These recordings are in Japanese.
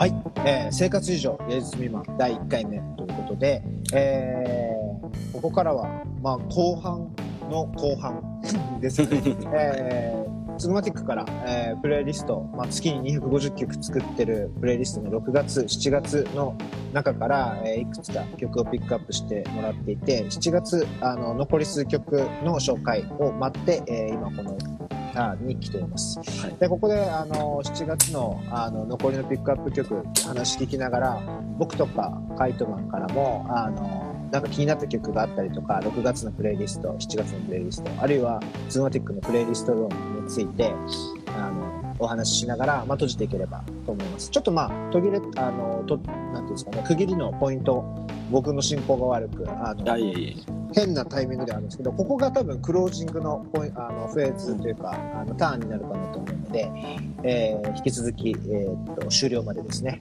はい、えー生活以上芸術未満第1回目ということで、えーここからは、まあ、後半の後半 ですね。えーツグマティックから、えープレイリスト、まあ、月に250曲作ってるプレイリストの6月、7月の中から、えーいくつか曲をピックアップしてもらっていて、7月、あの、残り数曲の紹介を待って、えー今この、あに来ています。で、ここで、あの、7月の、あの、残りのピックアップ曲、話聞きながら、僕とか、カイトマンからも、あの、なんか気になった曲があったりとか、6月のプレイリスト、7月のプレイリスト、あるいは、ズーマティックのプレイリスト論について、あの、お話ししながら、まあ、閉じていければと思います。ちょっとまあ、途切れ、あの、と、なんていうんですかね、区切りのポイント、僕の進行が悪く、あの、あいえい変なタイミングではあるんですけど、ここが多分クロージングのポインあのフェーズというか、あのターンになるかなと思うので、えー引き続き、えーっと終了までですね、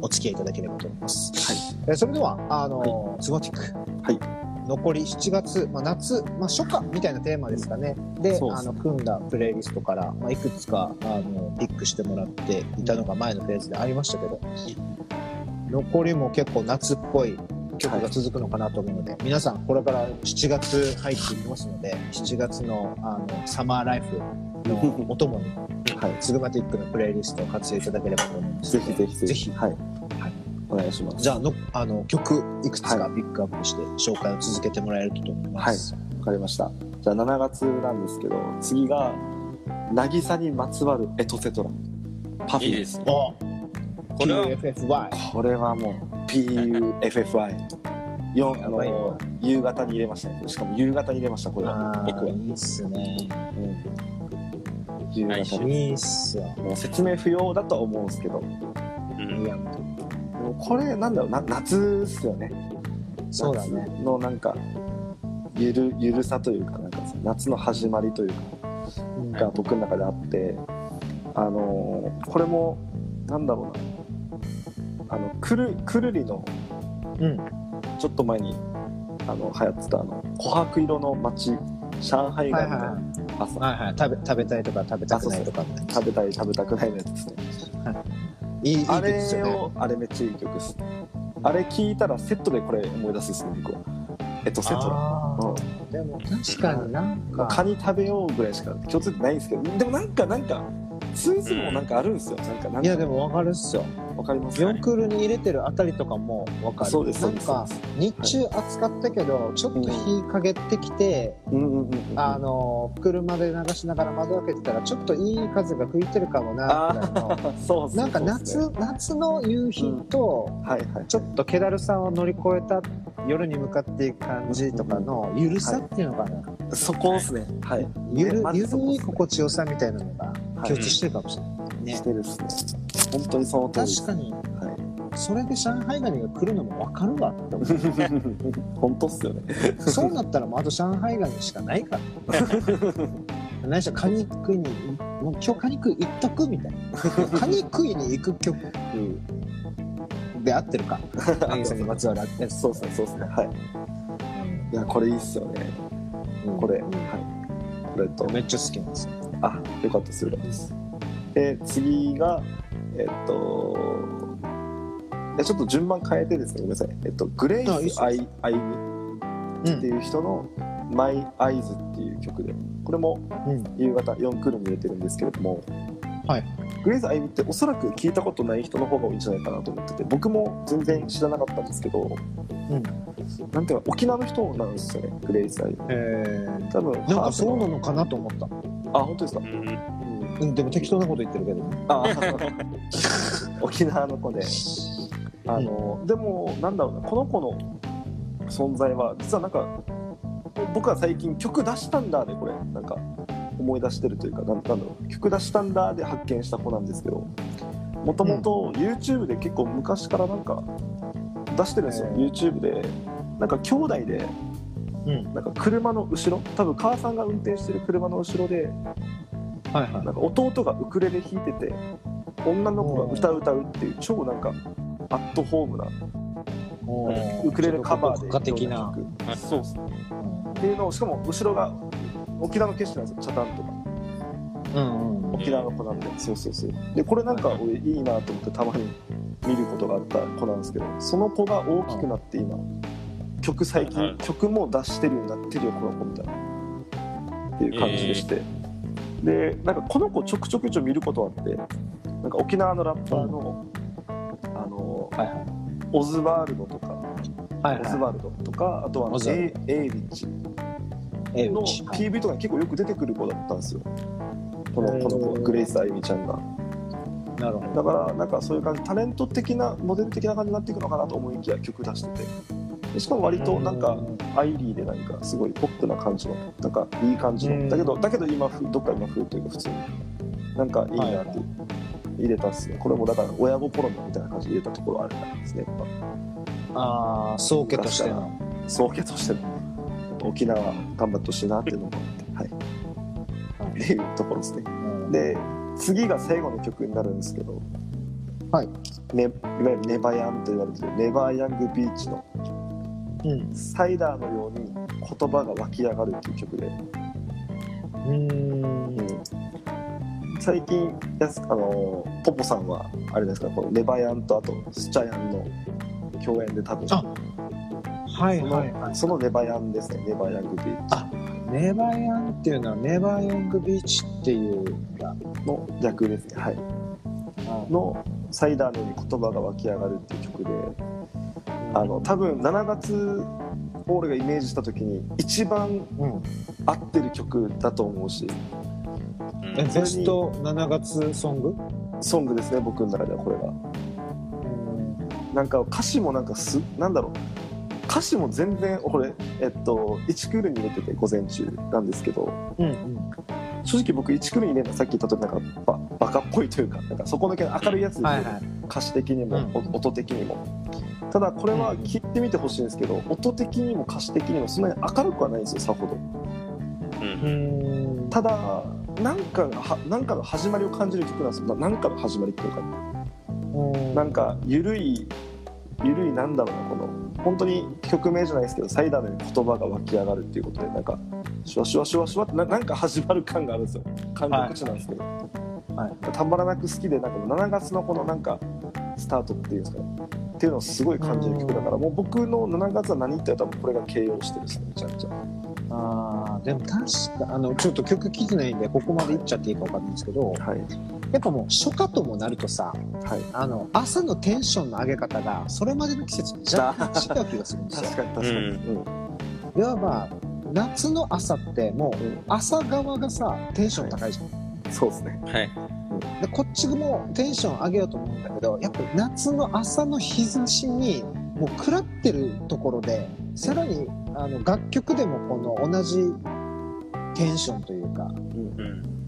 お付き合いいただければと思います。はいえーそれでは、あの、スゴティック。はい残り7月、まあ、夏、まあ、初夏みたいなテーマですかね。で、そうですあの組んだプレイリストから、まあ、いくつかあのピックしてもらっていたのが前のフェーズでありましたけど、残りも結構夏っぽい曲が続くのかなと思うので、皆さんこれから7月入っていきますので7月のあのサマーライフのお供に、はい。スグマティックのプレイリストを活用いただければと思いますぜひぜひぜひ。ぜひ。はい、お願いします。じゃあのあの曲いくつかピックアップして紹介を続けてもらえると思います、わかりました。じゃあ7月なんですけど次が渚にまつわるエトセトラ。パフィー。いいですこれは？PFFY これはもう PUFFI よあのわ夕方に入れました。ねしかも夕方に入れましたこれは。あ僕は、ーいいっすね。うん、夕方に。いいっすよ。もう説明不要だとは思うんですけど。うん。いやでもこれなんだろうな夏っすよね。そうだね。夏のなんかゆるゆるさというかなんか夏の始まりというかうん。が僕の中であってあのーこれもなんだろうな。あのくるくるりのうん。ちょっと前にあの流行ってたあの琥珀色の街上海街のはいはいはい。朝、はいはい。食べ食べたいとか食べたくないとかね食べたい食べたくないのやつですねいいいいあ曲ですよね。れをあれめっちゃいい曲です。あれ聞いたらセットでこれ思い出すですね僕は。えっとセットだ。あうん。ーでも確かになんまあか。カニ食べようぐらいしか共通点ないんですけどでもなんかなんかスーツもなんかあるんですよなんかなんかいやでも分かるっすよわかります。ヨンクールに入れてるあたりとかも分かるそうです。なんか日中暑かったけどちょっと日陰ってきて、うんうんうんうんあの車で流しながら窓開けてたらちょっといい風が吹いてるかもなぐらいの。あそうなんかそう。っすね夏夏の夕日とはいはい。ちょっと気だるさを乗り越えた夜に向かっていく感じとかのゆるさっていうのかな、そこですね。はい。ゆるねまずゆるい心地よさみたいなのがはい。共通してるかもしれない、ねしてるっすね本当にその通り確かに。はい。それで上海ガニが来るのも分かるわ。って思う本当っすよね。そうなったらもうあと上海ガニしかないから。何しろカニ食いにもう今日カニ食い行っとくみたいな。カニ食いに行く曲。で合ってるか。渚にまつわるやつそうっすねそうっすね。はい。いやこれいいっすよね。これ、はい。これと。めっちゃ好きなんですよ。あよかったですよかったです。で次がえっといやちょっと順番変えてですねごめんなさい。えっとグレイあいいっすス・アイアイミうんっていう人の「マイ・アイズ」っていう曲でこれもうん。夕方4クールに入れてるんですけれども、はい、グレイズ・アイミっておそらく聞いたことない人の方が多いんじゃないかなと思ってて僕も全然知らなかったんですけど、うん。なんていうか沖縄の人なんですよねグレイズ・アイミえー、多分なんかそうなののかなと思った、あ本当ですか、うん。うん。うん、でも適当なこと言ってるけど。あ 沖縄の子で。あの、でもなんだろうなこの子の存在は実はなんか僕は最近曲出したんだでこれ。なんか思い出してるというかなんだろう。曲出したんだで発見した子なんですけどもともと YouTube で結構昔からなんか出してるんですよ、へー YouTube で。なんか兄弟でうん。なんか車の後ろ多分母さんが運転してる車の後ろではいはい。なんか弟がウクレレ弾いてて女の子が歌う歌うっていう超なんかアットホームなウクレレカバーで国家的な、そうっすうんっていうのをしかも後ろが沖縄の景色なんですよチャタンとか。うんうん。沖縄の子なんで、そうそうそう。でこれなんか俺いい。なと思ってたまに見ることがあった子なんですけどその子が大きくなって今曲最近、はい曲も出してるようになってるよこの子みたいな。っていう感じでして、でなんかこの子ちょくちょくちょ見ることあってなんか沖縄のラッパーの、あのはいはい。オズワールドとか、はいはオズワルドとかあとはエイリッチ。の PV とかに結構よく出てくる子だったんですよ。このこの子グレイス・あゆみちゃんが。なるほど。だからなんかそういう感じタレント的なモデル的な感じになっていくのかなと思いきや曲出しててでしかも割となんかアイリーでなんかすごいポップな感じのなんかいい感じうん。のだけどだけど今風どっか今風というか普通に。なんかいいなって入れたっすね。これもだから親心みたいな感じで入れたところあるんですねやっああ、宗家としての。ぱ宗家としての。沖縄頑張ってほしいなっていうのもあって。はい。っていうところですね。うん。で次が最後の曲になるんですけど、はい。ね、いわゆるネバヤンと言われてるネバーヤングビーチのうん。サイダーのように言葉が湧き上がるっていう曲で、うーん。最近やすあのポポさんはあれですかこのネバヤンとあとスチャヤンの共演で多分。あはいそはい。はい。のそのネバヤンですね。ネバーヤングビーチ。あネバーヤンっていうのはネバーヤングビーチっていうが、の逆ですね。はい。のサイダーのように言葉が湧き上がるっていう曲であの多分7月を俺がイメージした時に一番うん、合ってる曲だと思うし。えうん。ベスト7月ソング？ソングですね僕の中ではこれが。なんか歌詞もなんかすなんだろう。歌詞も全然これえっと1クールに入れてて午前中なんですけど。うんうん。正直僕1クールに入れるのはさっき言ったとおりなんかババカっぽいというかなんかそこだけ明るいやつではいはい歌詞的にも、音的にも。ただこれは聞いてみてほしいんですけど、音的にも歌詞的にもそんなに明るくはないんですよさほど。ただなんかがはなんかの始まりを感じる曲なんですよ。ななんかの始まりっていうか。うん。なんかゆるいゆるいなんだろうなこの本当に曲名じゃないですけどサイダーのように言葉が湧き上がるっていうことでなんかシュワシュワシュワシュワってななんか始まる感があるんですよ。韓国地なんですけど、はい。たまらなく好きでなんかもう7月のこのなんかスタートっていうんですかね。っていうのをすごい感じる曲だからもう僕の7月は何って言ったらこれが形容してるですねめちゃめちゃ。あーでも確かあのちょっと曲聴いてないんでここまでいっちゃっていいか分かんないんですけどはい。やっぱもう初夏ともなるとさはい。あの朝のテンションの上げ方がそれまでの季節と若干違う気がするんですよ。確かに確かに、うんいわば夏の朝ってもううん。朝側がさテンション高いじゃん、うんそうですね。はいでこっちもテンション上げようと思うんだけどやっぱ夏の朝の日差しにもう食らってるところでさらにあの楽曲でもこの同じテンションというかうん。うん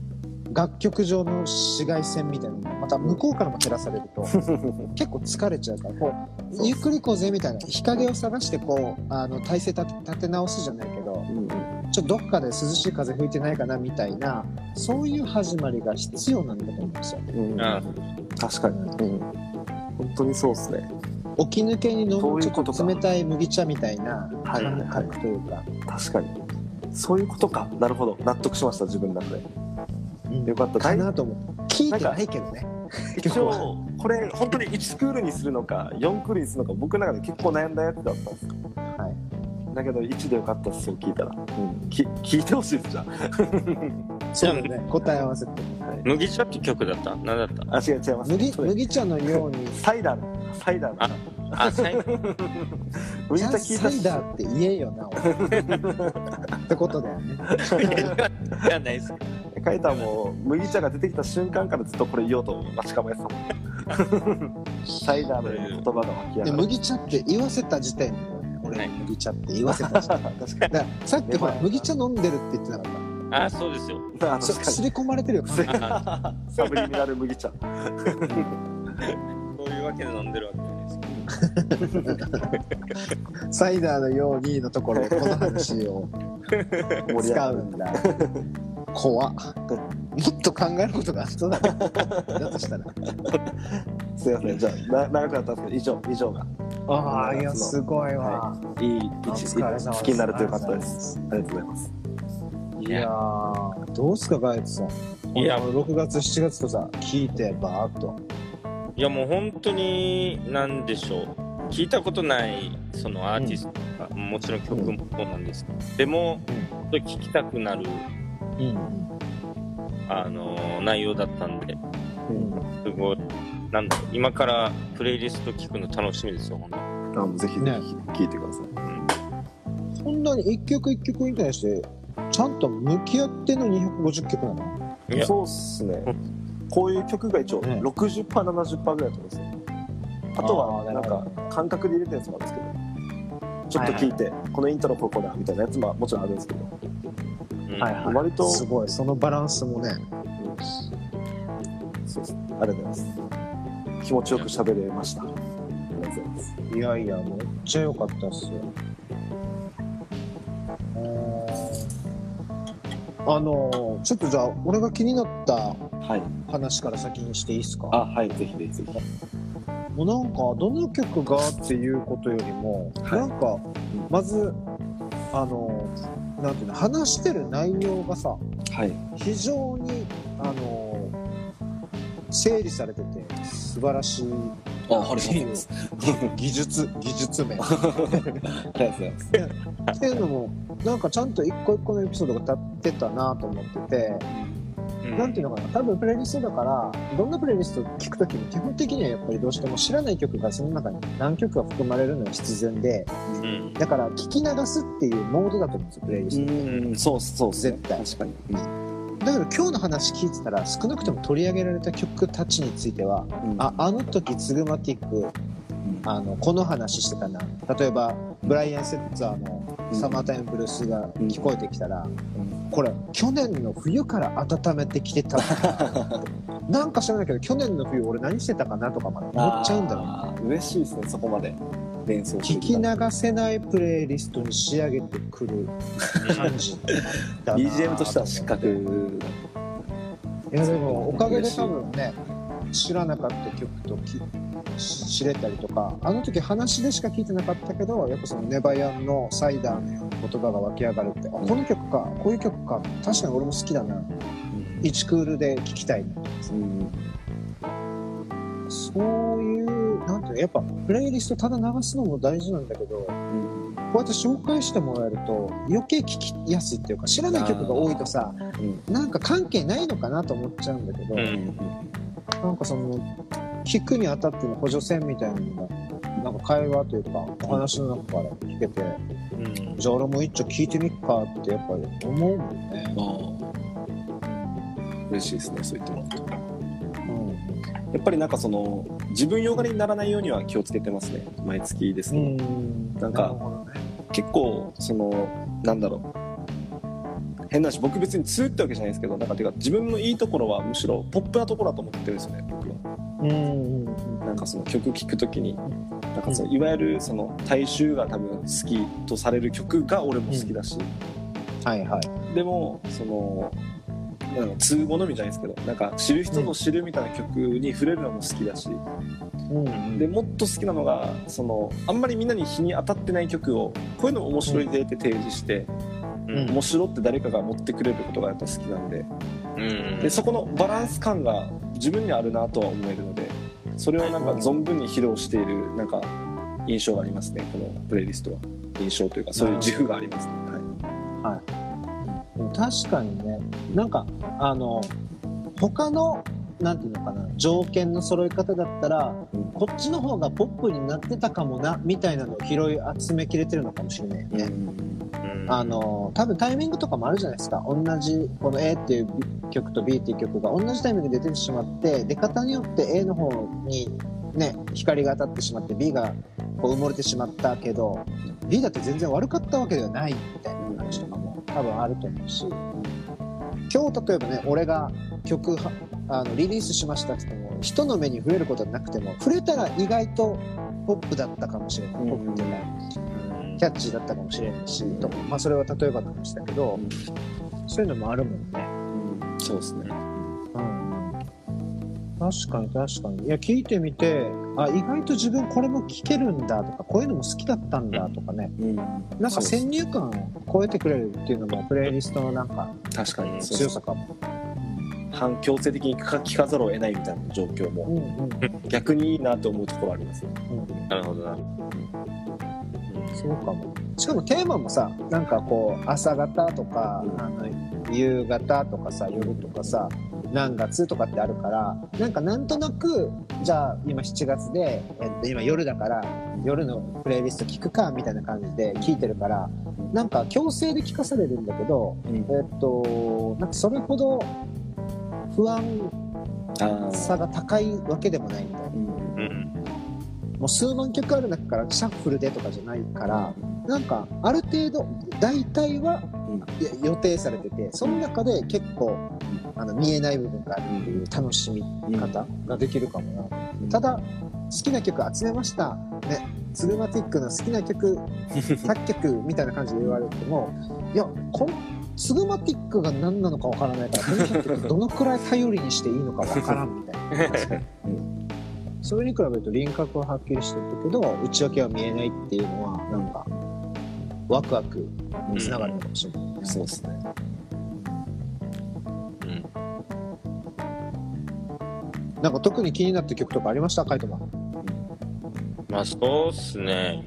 楽曲上の紫外線みたいなのがまた向こうからも照らされると 結構疲れちゃうからこうゆっくり行こうぜみたいな日陰を探してこうあの体勢立て立て直すじゃないけどうんうんちょっとどっかで涼しい風吹いてないかなみたいなそういう始まりが必要なんだと思うんですよ。うん。あ確かに、うん、本当にそうですね。起き抜けに飲むちょっとか。と冷たい麦茶みたいなはいはい。はい感覚というか、確かに。そういうことか。なるほど。納得しました自分の中で。うん。よかった。かなと思って聞いてないけどね。一応これ本当に1クールにするのか4クールにするのか僕の中で結構悩んだやつだったんですよ。はいだけど1でよかったっすそう聞いたら、うん、き聞いてほしいですじゃそうだね。答え合わせて。あ、はい、麦茶って曲だった？何だった？あ違う違います。麦麦茶のように。サイダーのサイダーのああ最後麦茶聞いサたし。イダーって言えよな俺ってことだよね。いやないですカイタも麦茶が出てきた瞬間からずっとこれ言おうと待ち構えてたもんサイダーの言葉が湧き上でがる麦茶って言わせた時点で俺はい。麦茶って言わせた時点 確かに。だからさっきほら麦茶飲んでるって言ってなかっあそうですよ。あたそ確か刷り込まれてるよ。サブリミナル麦茶。そういうわけで飲んでるわけじゃないですけサイダーのようにのところこの話を。盛り上がる使うんだ怖っ。もっと考えることがあっただね。だとしたら。すいません。じゃあな長くなったんですけど以上以上が。ああいやすごいわ、い。いお一疲れ様です。好きになるとよかったです。ありがとうございます。い。いやー、どうすか、ガイツさん。いや。この6月、7月とさ、聞いて、バーっと。いやもう本当に何でしょう。聞いたことないそのアーティストとか、もちろん曲もそうなんですけど、でも本当に聴きたくなるうん。あのー内容だったんで。うん。すごい。なんだろう今からプレイリスト聞くの楽しみですよ本当あもうぜひぜね。ひ聞いてください。そんなに一曲一曲に対して、ちゃんと向き合っての250曲なの？そうっすね。こういう曲が一応ね。60%、70%ぐらいだと思うんですよ。あとはなんか感覚で入れてるやつもあるんですけど、ちょっと聞いて、このイントロここだみたいなやつももちろんあるんですけど、うんはいはい。割とすごい、そのバランスもね。そうですね。ありがとうございます。気持ちよく喋れました。ありがとうございます。いやいや、めっちゃ良かったっすよ。えーあのちょっとじゃあ、俺が気になったはい。話から先にしていいですか？あ、はい、ぜひぜひぜひ。もうなんか、どの曲がっていうことよりも、はいなんか、まず、あのなんていうの、話してる内容がさ、はい。非常に、あの整理されてて、素晴らしい。あ。技術、技術面。っていうのも、なんかちゃんと一個一個のエピソードが立ってたなと思ってて、うん。なんていうのかな、多分プレイリストだから、どんなプレイリスト聞くときも基本的にはやっぱりどうしても知らない曲がその中に何曲か含まれるのは必然で、うん。だから聞き流すっていうモードだと思うんですよ、プレイリスト。うん、そうそう絶対。確かに。だけど今日の話聞いてたら、少なくとも取り上げられた曲たちについては、うん。あ、あの時ツグマティック、あの、この話してたな。例えば、ブライアン・セッツァーのサマータイムブルースが聞こえてきたら、これ、去年の冬から温めてきてた。なんか知らないけど、去年の冬俺何してたかなとかまで思っちゃうんだろう嬉しいですね、そこまで連想聞き流せないプレイリストに仕上げてくる感じ。だな BGM としては失格。いやでもおかげで多分ね知らなかった曲と知れたりとかあの時話でしか聞いてなかったけどやっぱそのネバヤンのサイダーのような言葉が湧き上がるってあこの曲かこういう曲か確かに俺も好きだな。1クールで聴きたいな。うんそういうなんていうのやっぱプレイリストただ流すのも大事なんだけどこうやって紹介してもらえると余計聞きやすいっていうか知らない曲が多いとさうん。なんか関係ないのかなと思っちゃうんだけど、うんなんかその聞くにあたっての補助線みたいなのがなんか会話というかお話の中から聞けてうんじゃあ俺も一丁聞いてみっかってやっぱり思うもんね。嬉しいですねそう言ってもらうん。やっぱりなんかその自分よがりにならないようには気をつけてますね毎月ですけど、うん。なんか結構そのなんだろう変なし僕別に通ってわけじゃないですけどなんかてか自分のいいところはむしろポップなところだと思ってるんですよね僕は。うんうんなんかその曲聴くときになんかそのいわゆるその大衆が多分好きとされる曲が俺も好きだし、はいはい。でもそのなんか通好みじゃないですけどなんか知る人ぞ知るみたいな曲に触れるのも好きだし、うんでもっと好きなのがそのあんまりみんなに日に当たってない曲をこういうの面白いでって提示して、うん面白って誰かが持ってくれることがやっぱ好きなんで。うん。でそこのバランス感が自分にあるなとは思えるのでそれをなんか存分に披露しているなんか印象がありますね。このプレイリストは。印象というかそういう自負がありますね、はい。確かにね。なんかあの他のなんていうのかな条件の揃い方だったら、うん。こっちの方がポップになってたかもなみたいなのを拾い集めきれてるのかもしれないよね。うんあの多分タイミングとかもあるじゃないですか。同じこの A っていう曲と B っていう曲が同じタイミングで出てしまって出方によって A の方にね光が当たってしまって B がこう埋もれてしまったけど B だって全然悪かったわけではないみたいな話とかも多分あると思うし。今日例えばね俺が曲あのリリースしましたって言っても人の目に触れることはなくても触れたら意外とポップだったかもしれない、ポップっていキャッチーだったかもしれないし、とかまあそれは例えばの話だけど、そういうのもあるもんね。うんそうですねうん。確かに確かに。いや、聞いてみて、あ、意外と自分これも聞けるんだとか、こういうのも好きだったんだとかね。うん、なんかそう先入観を超えてくれるっていうのも、プレイリストのなんか確かに強さかも。反強制的に聞か聞かざるを得ないみたいな状況もうんうん。逆にいいなと思うところありますよ。うんなるほどな。そうかも。しかもテーマもさ、なんかこう、朝方とか、うん。あの夕方とかさ、夜とかさ、何月とかってあるから、なんかなんとなく、じゃあ今7月で、えっと、今夜だから、夜のプレイリスト聞くか、みたいな感じで聞いてるから、なんか強制で聞かされるんだけど、うん。えっと、なんかそれほど不安あさが高いわけでもないみたいな。もう数万曲ある中からシャッフルでとかじゃないから、なんかある程度大体は予定されててその中で結構あの見えない部分があるっていう楽しみ方ができるかもな、ただ好きな曲集めました。ね。ツルマティックの好きな曲 100曲みたいな感じで言われてもいやこのツグマティックが何なのかわからないからこの100曲どのくらい頼りにしていいのかわからんみたいな それに比べると輪郭ははっきりしてるけど内訳は見えないっていうのはなんかワクワクにつながるのかもしれない、そうですね。うん。なんか特に気になった曲とかありました？カイトマン。まあそうっすね。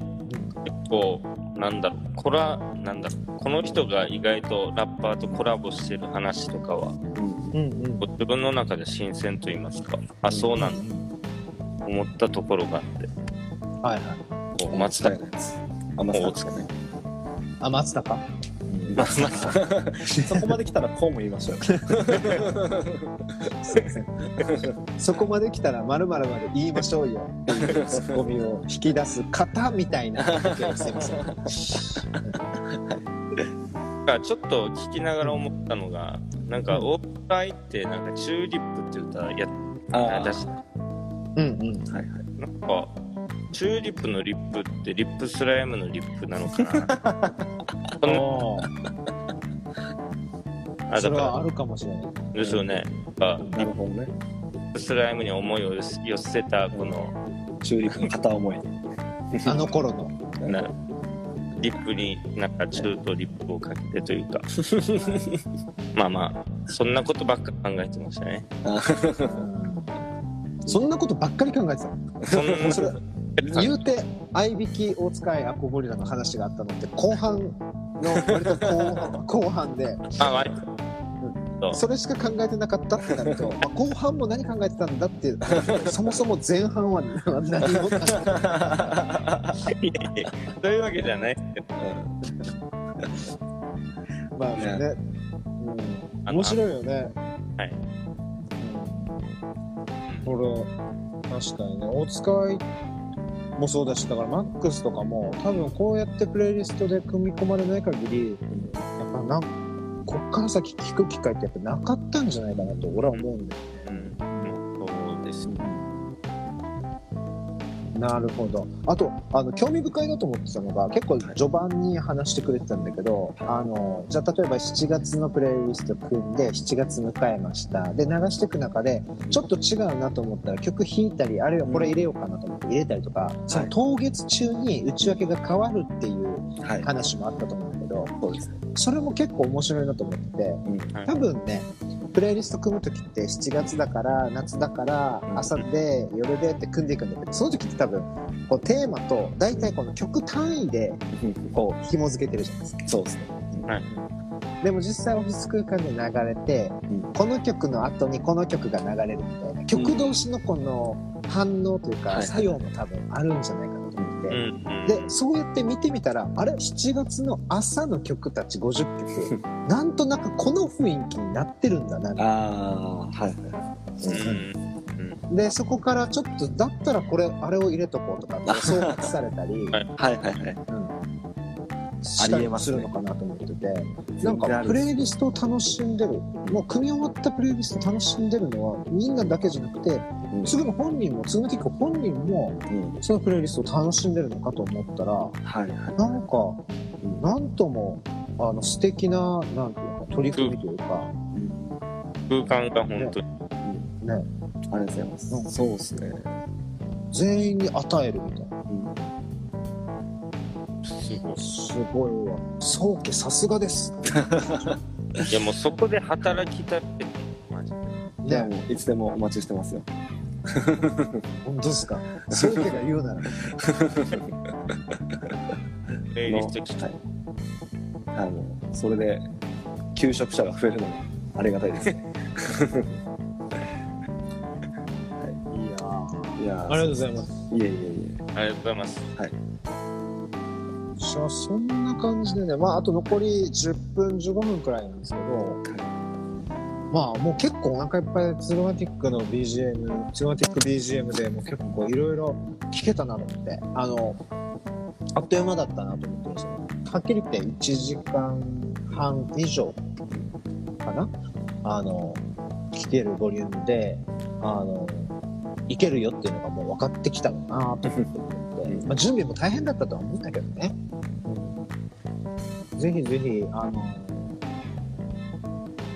結構、なんだろう、コラ、なんだろう、この人が意外とラッパーとコラボしてる話とかは、うんうん。こう自分の中で新鮮と言いますか、あ、そうなんだ、思ったところがあって、はいはい。こう松田、のやつ。あ、松田ですかね。あ松田かま松田そこまで来たらこうも言いましょう。すいません。そこまで来たら〇〇まで言いましょうよ。っていうツッコミを引き出す方みたいな。すいません。がちょっと聞きながら思ったのが、なんか、オープンライって、なんか、チューリップって歌やあ出しうんうんはいはい。なんか、チューリップのリップって RIP SLYME のリップなのかな あだかそれはあるかもしれないらですよね。あなるほどね。 RIP SLYME に思いを寄せ寄せたこのチューリップの片思い。あの頃のなリップになんかチューとリップをかけてというか まあまあそんなことばっか考えてましたね。そんなことばっかり考えてた。言うて合いびき大塚愛アコゴリラの話があったのって後半の割と後半後半で。あ割と。それしか考えてなかったってなると、まあ、後半も何考えてたんだってそもそも前半は何も考えてないいやいやそういうわけじゃない まあね、うん、面白いよね。はい。うん、これ確かにね。大塚愛もそうだしだからマックスとかも多分こうやってプレイリストで組み込まれない限りやっぱなこっから先聞く機会ってやっぱなかったんじゃないかなと俺は思うんだよね。うん。そうですね。なるほど。あと、あの、興味深いなと思ってたのが、結構序盤に話してくれてたんだけど、あの、じゃあ例えば7月のプレイリスト組んで、7月迎えました。で、流していく中で、ちょっと違うなと思ったら曲弾いたり、あるいはこれ入れようかなと思って入れたりとか、その当月中に内訳が変わるっていうはい。話もあったと思うんだけど、そうですね。それも結構面白いなと思ってて、はい多分ね、プレイリスト組む時って7月だから夏だからうん朝で夜でって組んでいくんだけどその時って多分こうテーマと大体この曲単位でこう紐付けてるじゃないですか。そうですね。でも実際オフィス空間で流れてうん。この曲の後にこの曲が流れるみたいな。曲同士のこの反応というはい。か作用も多分あるんじゃないかなと思ってて。うんうん。でそうやって見てみたらあれ7月の朝の曲たち50曲。なんとなくこの雰囲気になってるんだな。ああ、はいはい。うんでそこからちょっとだったらこれあれを入れとこうとかって 総括されたり、はい。はいはいはい。したりするのかなと思ってて、なんかプレイリストを楽しんでる。もう組み終わったプレイリスト楽しんでるのはみんなだけじゃなくてうん。すぐの本人もつぐティック本人もうん。そのプレイリストを楽しんでるのかと思ったらはいはい。なんかなんともあの素敵ななんていうか取り組みというか、空間が本当に。ね、ありがとうございます、うん。そうですね、全員に与えるみたいな。うん、すごい。すごいわ。宗家さすがです。いやもうそこで働きたいって、マジで。いやね、もういつでもお待ちしてますよ 本当ですか？宗家が言うなら。プレイリスト聞きはいあのそれで求職者が増えるのもありがたいですねいやーいやありがとうございます。いえいえいありがとうございます。じゃあそんな感じでね、まああと残り10分15分くらいなんですけど、まあもう結構お腹いっぱいツルマティックの BGM、ツルマティック BGM でもう結構いろいろ聞けたなと思って、あの、あっという間だったなと思ってましたね。はっきり言って1時間半以上かな？あの、聞けるボリュームで、あの、いけるよっていうのがもう分かってきたのかなと思って、まあ、準備も大変だったとは思うんだけどね。ぜひぜひ、あの、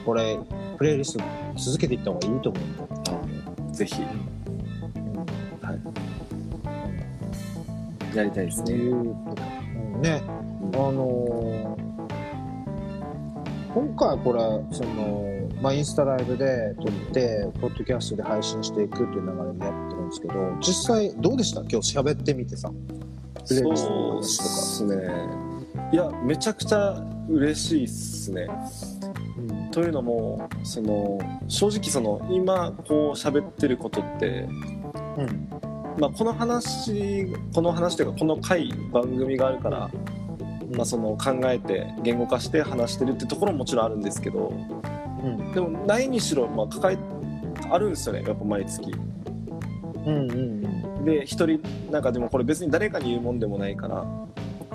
これ、プレイリスト続けていった方がいいと思う。んだよ。えぜひやりたいですね。っていう、うん、ね、あのー今回これ、その、まあ、インスタライブで撮って、ポッドキャストで配信していくっていう流れでやってるんですけど、実際どうでした？今日喋ってみてさ。プレイリストのそう話とか。ですね。いやめちゃくちゃ嬉しいっすね。うんというのもその正直その今こう喋ってることって、うん。まあ、この話この話というかこの回番組があるから、まあ、その考えて言語化して話してるってところももちろんあるんですけどうん。でもないにしろ、まあ、抱えあるんですよねやっぱ毎月うんうんうん。で一人なんかでもこれ別に誰かに言うもんでもないから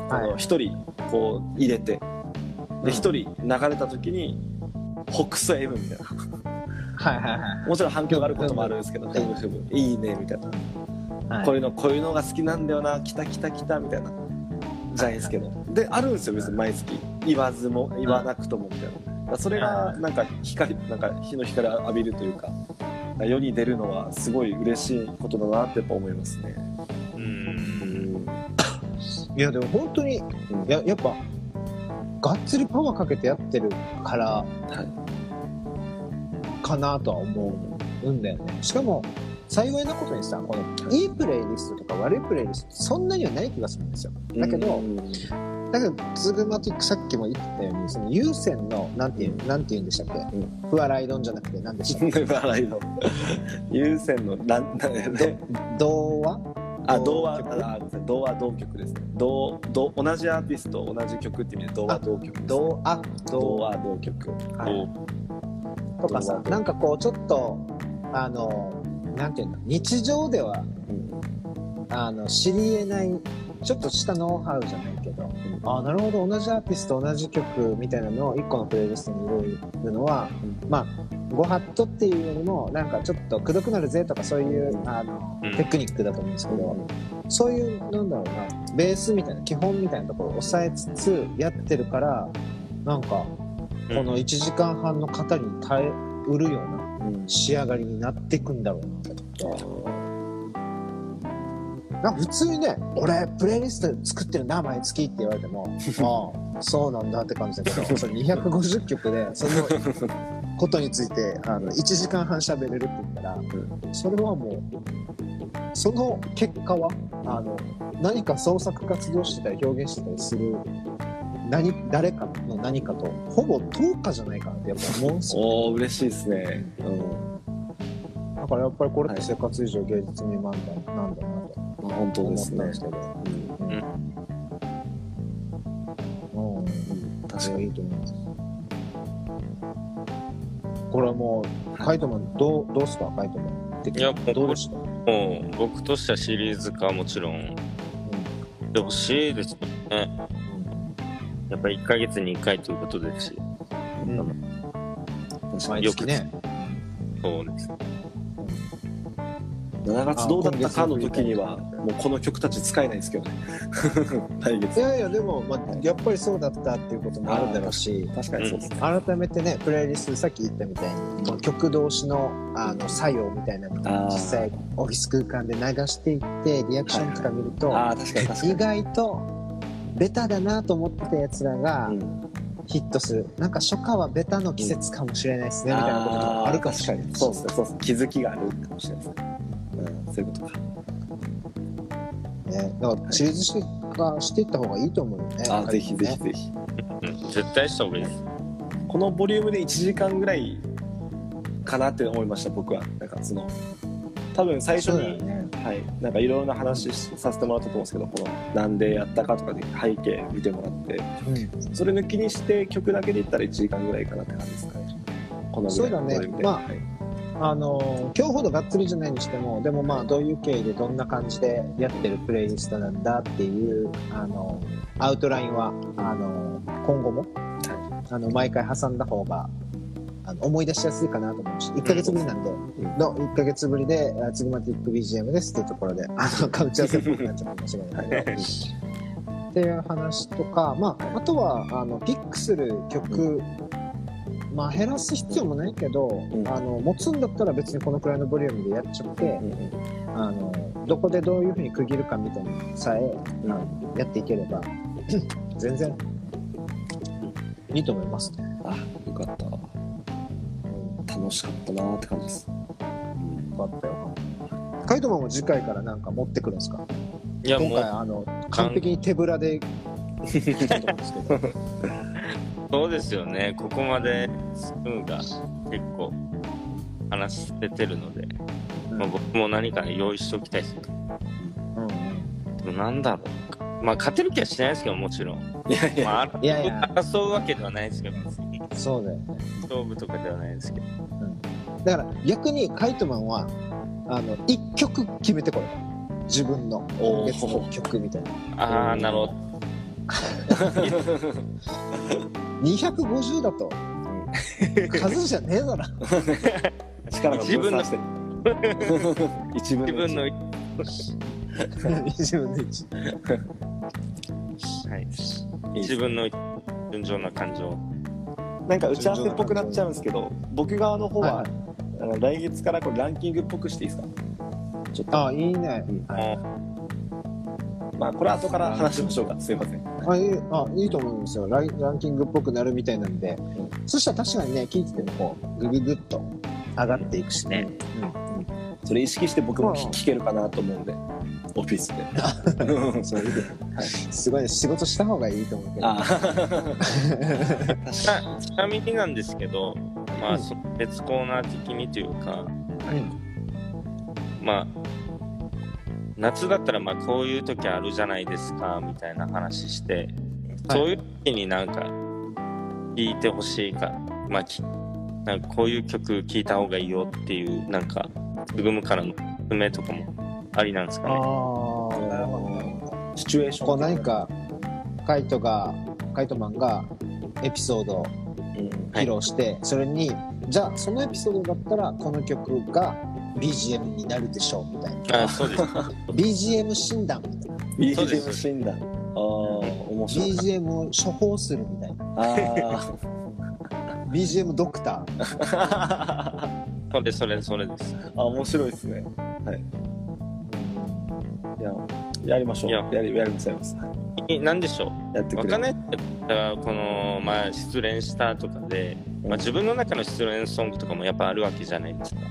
あのはい。一人こう入れてうんで一人流れた時に北斎エブみたいなはいはいはい。もちろん反響があることもあるんですけどうんふむふむいいねみたいな。はい。こういうのこういうのが好きなんだよな来た来た来たみたいな。じゃないですけど。であるんですよ別に毎月。言わずも言わなくともみたいな。それがなんか光なんか日の光浴びるというか世に出るのはすごい嬉しいことだなってやっぱ思いますね。う。うんん。いやでも本当にうん。ややっぱがっつりパワーかけてやってるからはいかなとは思うんだよね。しかも幸いなことにさこのい。いプレイリストとか悪いプレイリストそんなにはない気がするんですよ。だけどうんだけどズグマティックさっきも言ってたようにその優先のなんていうなんて言うんでしたっけ、う不笑い丼じゃなくて何でしたっけ？笑いの優先のなんなんやね童話？あ童話？曲あごめんなさい童話同曲ですね。同同同じアーティスト同じ曲って意味で童話同曲です童あ童。童話同曲。はいとかさなんかこうちょっとあのなんていうの日常ではうん。あの知り得ないちょっとしたノウハウじゃないけど、あなるほど同じアーティスト同じ曲みたいなのを1個のプレイリストに入れるのは、まあご法度っていうよりもなんかちょっとくどくなるぜとかそういう、あのうん。テクニックだと思うんですけど、そういうなんだろうなベースみたいな基本みたいなところを抑えつつやってるからなんかこの1時間半の方に耐えうるようなうん。仕上がりになっていくんだろうなと思って。なんか普通にね、俺、プレイリスト作ってるな、毎月って言われても、ああ、そうなんだって感じだけど、それ250曲で、そのことについて、あの、1時間半喋れるって言ったら、それはもう、その結果は、あの、何か創作活動してたり表現してたりする、何、誰何かと、ほぼ等価じゃないかなってやっぱ思うんですよ。おお嬉しいですね。だからやっぱりこれって生活以上芸術未満だなんだなと思っですね。たん。ですけど。うん。うん。うん。確かにいいと思います。これはもう、はいカイトマン、どう、どうすか、カイトマン的に。どうでしたもう僕としてはシリーズ化はもちろん。でほしいですよね。やっぱり1ヶ月に1回ということですし、うん。うん。確かに毎月ね。そうです。7月どうだったかの時にはもうこの曲たち使えないですけどね。来い月やいやでも、まあ、やっぱりそうだったっていうこともあるだろうし確かにそうですね、改めてねプレイリストさっき言ったみたいにこの曲同士のあの作用みたいなのを実際オフィス空間で流していってリアクションとか見ると、ああ確かに確かに。意外とベタだなと思ってたやつらがうん。ヒットする、なんか初夏はベタの季節かもしれないですね、みたいなこともあるかもしれない。そうですね。そうですね。気づきがあるかもしれないですね、うん、そういうことか。ねだからシリーズ化していった方がいいと思うよねあーぜひぜひぜひ。うん。絶対した方がいいです。このボリュームで1時間ぐらいかなって思いました僕は。なんかその多分最初に、ね。はい、なんかいろいろな話しさせてもらったと思うんですけどこのなんでやったかとかで背景見てもらってうん。それ抜きにして曲だけで言ったら1時間ぐらいかなって感じですかね。このそうだね。まあはい。あのー今日ほどがっつりじゃないにしてもでもまあどういう経緯でどんな感じでやってるプレイリストなんだっていうあのーアウトラインはあのー今後もあの毎回挟んだ方があの思い出しやすいかなと思うし1ヶ月ぶりなんで、の1ヶ月ぶりであツグマティック BGM ですっていうところであのか打ち合わせっぽくなっちゃったかもしれないけどっていう話とか、まあ、あとはあのピックする曲、まあ減らす必要もないけど、ん。あの持つんだったら別にこのくらいのボリュームでやっちゃって、うんうんあのどこでどういうふうに区切るかみたいなのさえ、あのやっていければ全然いいと思います。ね。あよかった楽しかったなーって感じですよかったよ。カイトマンも次回からなんか持ってくるんですか？いや、もう、今回あの完璧に手ぶらで来たと思うんですけど。そうですよね。ここまでスプーンが結構話しててるので、まあ、僕も何か用意しておきたいです。うんうんでもなんだろう。まあ、勝てる気はしないですけど、もちろん。いやいや、まあ、いやいや争うわけではないですけど、別にそうだよね。勝負とかではないですけど。だから逆にカイトマンはあの一曲決めてこれ自分の今月の曲みたいな。ああ、なるほど。250だと。数じゃねえだろ。力が分散してる。一分の一。自分の、自分の一。はい。いいです自分の純情な感情。なんか打ち合わせっぽくなっちゃうんですけど僕側の方は、はい。あの来月からこれランキングっぽくしていいですか？ちょっと。あいいね、うんはい。まあこれ後から話しましょうか。すいません。あいいあいいと思いますよ。ライランキングっぽくなるみたいなんで、そしたら確かにね聞いててもこうグググッと。上がっていくしね、それ意識して僕も聞けるかなと思うんでオフィスで。うん、そういうすごいね仕事した方がいいと思うけど。あちなちなみになんですけど、まあ、うん。その別コーナー的にというか、まあ、夏だったらまあこういう時あるじゃないですかみたいな話して、はい。そういう時になんか聞いてほしいか、まあ、きなんかこういう曲聴いた方がいいよっていうなんかつぐむからのおすすめとかもありなんですかね。ああなるほどねシチュエー。ションこう何かカイトがカイトマンがエピソードをうん。披露して、それにじゃあそのエピソードだったらこの曲が BGM になるでしょうみたいな。あそうです。BGM 診断みたいな。BGM 診断。ああ面白い。BGM を処方するみたいな。あ BGM ドクター。ー それそれそれです。あ面白いですね。はいいややりましょう。いや。やりやりますやります。いなんでしょう？やってくれ。わかんないってこの、まあ、失恋したとかで、まあ、自分の中の失恋ソングとかもやっぱあるわけじゃないですか。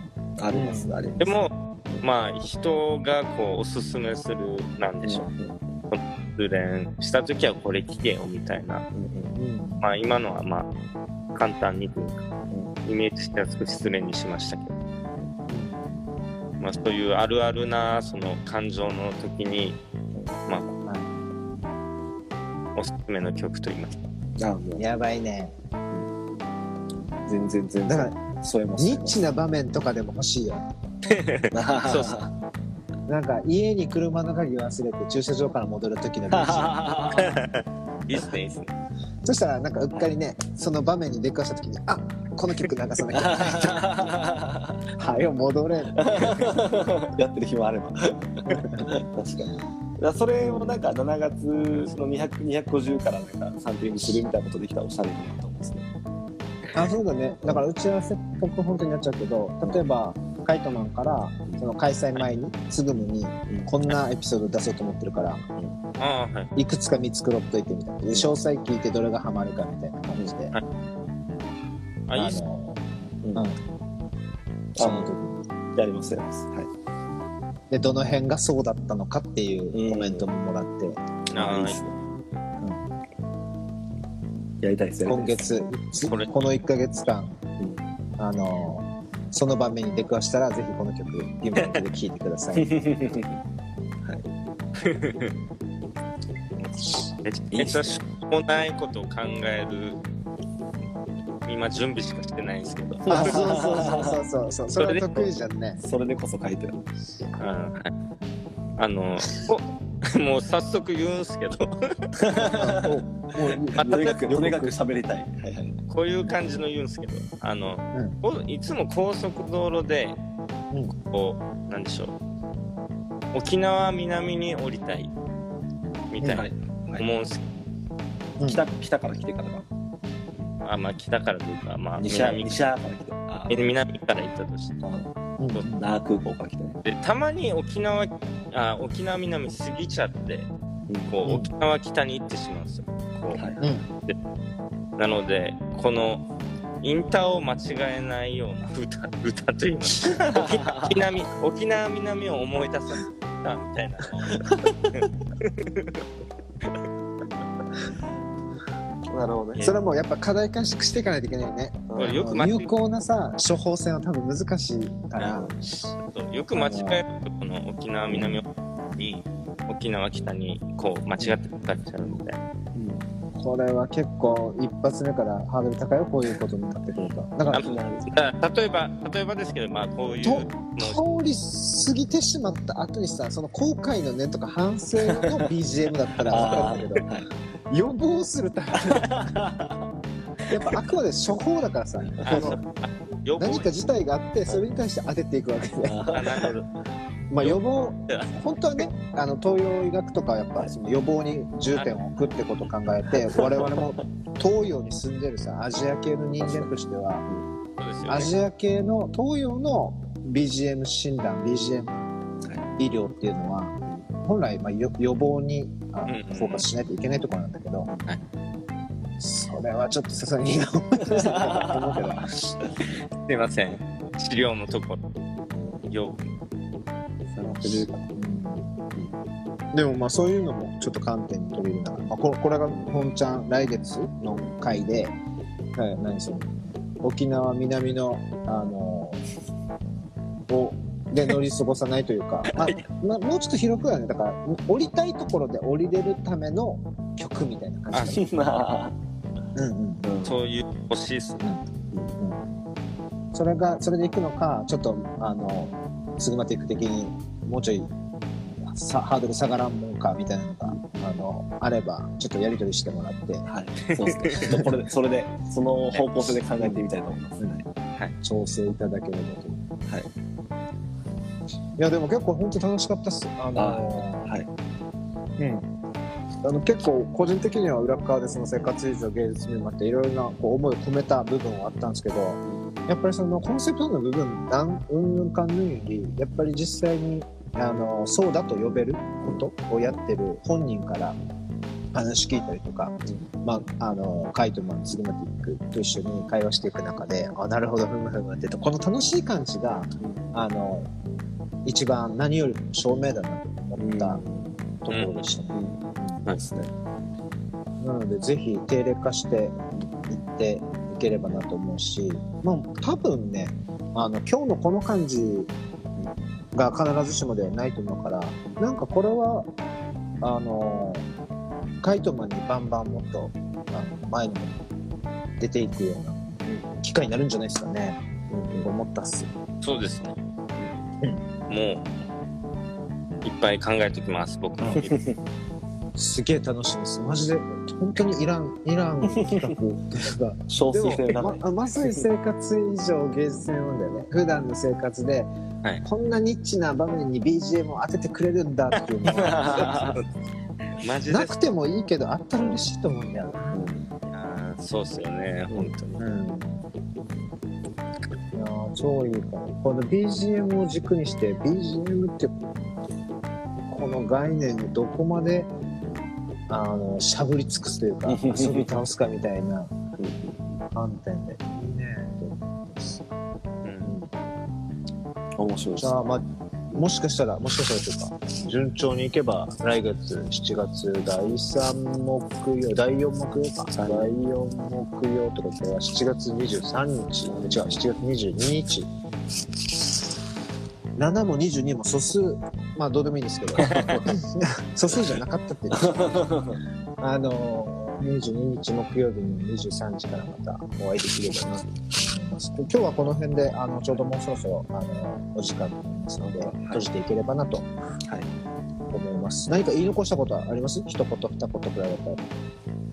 ありますあります。でもまあ人がこうおすすめするなんでしょう、失恋した時はこれ聴けよみたいな。まあ今のはまあ簡単にというかイメージしてやすく失恋にしましたけどまあそういうあるあるなその感情の時にまあおすすめの曲といいますか。あもう。やばいね。全然全だから然添えます。ニッチな場面とかでも欲しいよ そうそ なんか家に車の鍵忘れて駐車場から戻る時のい。いっすねいいっすね。そしたらなんかうっかりねその場面に出くわした時にあこの曲流さなきゃははよ戻れ。やってる暇あれば確かにだからそれをなんか7月の200 250からなんかサンプリングするみたいなことできたらおしゃれだなと思うんですねあ、そうだね。だから打ち合わせっぽく本当になっちゃうけど、例えば、カイトマンから、その開催前に、すぐに、こんなエピソード出そうと思ってるから、ああ、はい。いくつか見繕っといてみたいな。で詳細聞いてどれがハマるかみたいな感じで。はいあ、いいっす。の、うん。うん。その。やりますやります。はい。で、どの辺がそうだったのかっていうコメントももらって、ああいいっすね。やりたいですやりた今いです。月、これ。この1ヶ月間、うん。あの、その場面に出くわしたら、ぜひこの曲、夢の曲で聴いてください。めちゃめちゃしょうもないことを考える、今準備しかしてないんですけど。あ、そうそうそうそうそうそれは得意じゃんね。それでこそ書いてるうんはいあの、お もう早速言うんすけど、おもうあとにかくとにかく喋りたいはいはいこういう感じの言うんすけど、あの、うんいつも高速道路で、うんこう、なんでしょう、沖縄南に降りたい、みたいなはい思うんすけうん北北から来てからがど、あ、まあ北からというか、まあ西南西から来て。南から行ったとして。う。ん那覇空港から来てね。で、たまに沖縄、あ、沖縄南過ぎちゃって、こう、うん。沖縄北に行ってしまうんですよ。こう。はいうん。なので、この、インターを間違えないような歌、歌といいますか、沖沖南、沖縄南を思い出させたみたいな。なるほどね。それはもうやっぱ課題化していかないといけないよね。これよく間違有効なさ、処方箋は多分難しいから。そうよく間違えると、この沖縄南に、沖縄北に、こう、間違って歌っちゃうみたいな。これは結構一発目からハードル高いよ、こういうことになってくると。だから、例えば、例えばですけど、まあ、こういう通り過ぎてしまった後にさ、その後悔の念とか反省の BGM だったら分かるんだけど、予防するために、やっぱあくまで処方だからさ、この何か事態があって、それに対して当てていくわけで。まあ予防、本当はね、あの東洋医学とかはやっぱその予防に重点を置くってことを考えて、我々も東洋に住んでるさ、アジア系の人間としては、ね。アジア系の東洋の BGM 診断、BGM 医療っていうのは、本来まあ予予防にフォーカスしないといけないところなんだけど、いそれはちょっとさすがにいいなと思うけど、すいません。資料のところ。よでもまあそういうのもちょっと観点に取り入れながら、まあ、これこれが本ちゃん来月の回で、はい、何その沖縄南のあのをで乗り過ごさないというか、まあまあ、もうちょっと広くはねだから降りたいところで降りれるための曲みたいな感じうんうんそういう欲しいっすね。うん、それがそれでいくのかちょっとあのスグマティック的にもうちょいさハードル下がらんもんかみたいなのがあのあればちょっとやり取りしてもらって。はい。そうですねちょっとこれでそれでその方向性で考えてみたいと思います、はい調整い。ただければとはい。いやでも結構本当楽しかったっす。あのはい。うんあの結構個人的には裏側でその生活以上芸術にもあっていろいろなこう思いを込めた部分はあったんですけどやっぱりそのコンセプトの部分なんうんぬんかんぬんよりやっぱり実際にあのそうだと呼べることをやってる本人から話聞いたりとか、まあ、あのカイトマンスグマティックと一緒に会話していく中であなるほどふむふむってこの楽しい感じがあの一番何よりも証明だなと思ったところでしたね。そうですねなので、ぜひ定例化していっていければなと思うし、まあ、多分ね、あの、今日のこの感じが必ずしもではないと思うから、なんかこれは、あの、カイトマンにバンバンもっと、あの前にも出ていくような機会になるんじゃないですかね。うん、思ったっす。そうですね。もう、いっぱい考えておきます、僕も。すげえ楽しいです。マジで、本当にいらん、いらん企画っていうか。少数性でもがないままさに生活以上芸術性なんだよね。普段の生活で、はいこんなニッチな場面に BGM を当ててくれるんだっていうのは、なくてもいいけど、あったら嬉しいと思うんだよな。あーそうっすよね、本当に。うん。いやー超いいから。この BGM を軸にして、BGM って、この概念にどこまで、あの、しゃぶり尽くすというか、遊び倒すかみたいな観点で、いいね。と思います。うん。面白いですじゃあ、まあ、もしかしたら、もしかしたらというか、順調にいけば、来月7月第3木曜、第4木曜か、第4木曜ってことは、7月23日、違う、7月22日。7も22も素数、まあどうでもいいんですけど、素数じゃなかったっていう。あの、22日木曜日の23時からまたお会いできればなと思います。今日はこの辺で、あの、ちょうどもうそろそろ、あの、お時間になりますので、閉じていければなと、はい、思います。何か言い残したことはあります？一言二言くらいだったら。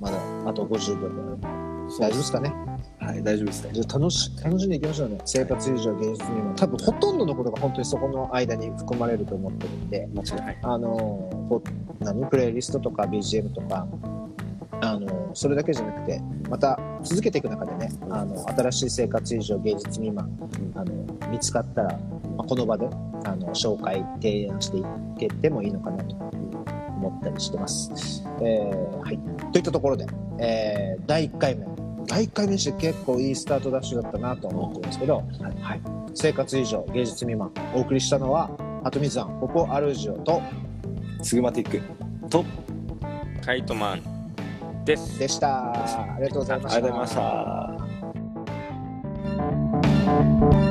まだ、あと50秒くらい。大丈夫ですかね？はい大丈夫ですねじゃあ楽し楽しんでいきましょうね。生活以上芸術にも。多分ほとんどのことが本当にそこの間に含まれると思ってるんで、間違いない。あの何？プレイリストとか BGM とか。あのそれだけじゃなくてまた続けていく中でねあの新しい生活以上芸術未満あの見つかったら、まあ、この場であの紹介提案していけてもいいのかなと思ったりしてます。えーはい、といったところで、えー第1回目第1回目にして結構いいスタートダッシュだったなと思ってるんですけど、はい、生活以上芸術未満お送りしたのは鳩水庵ポポアルジオとスグマティックとカイトマンです。でした。ありがとうございました。ありがとうございました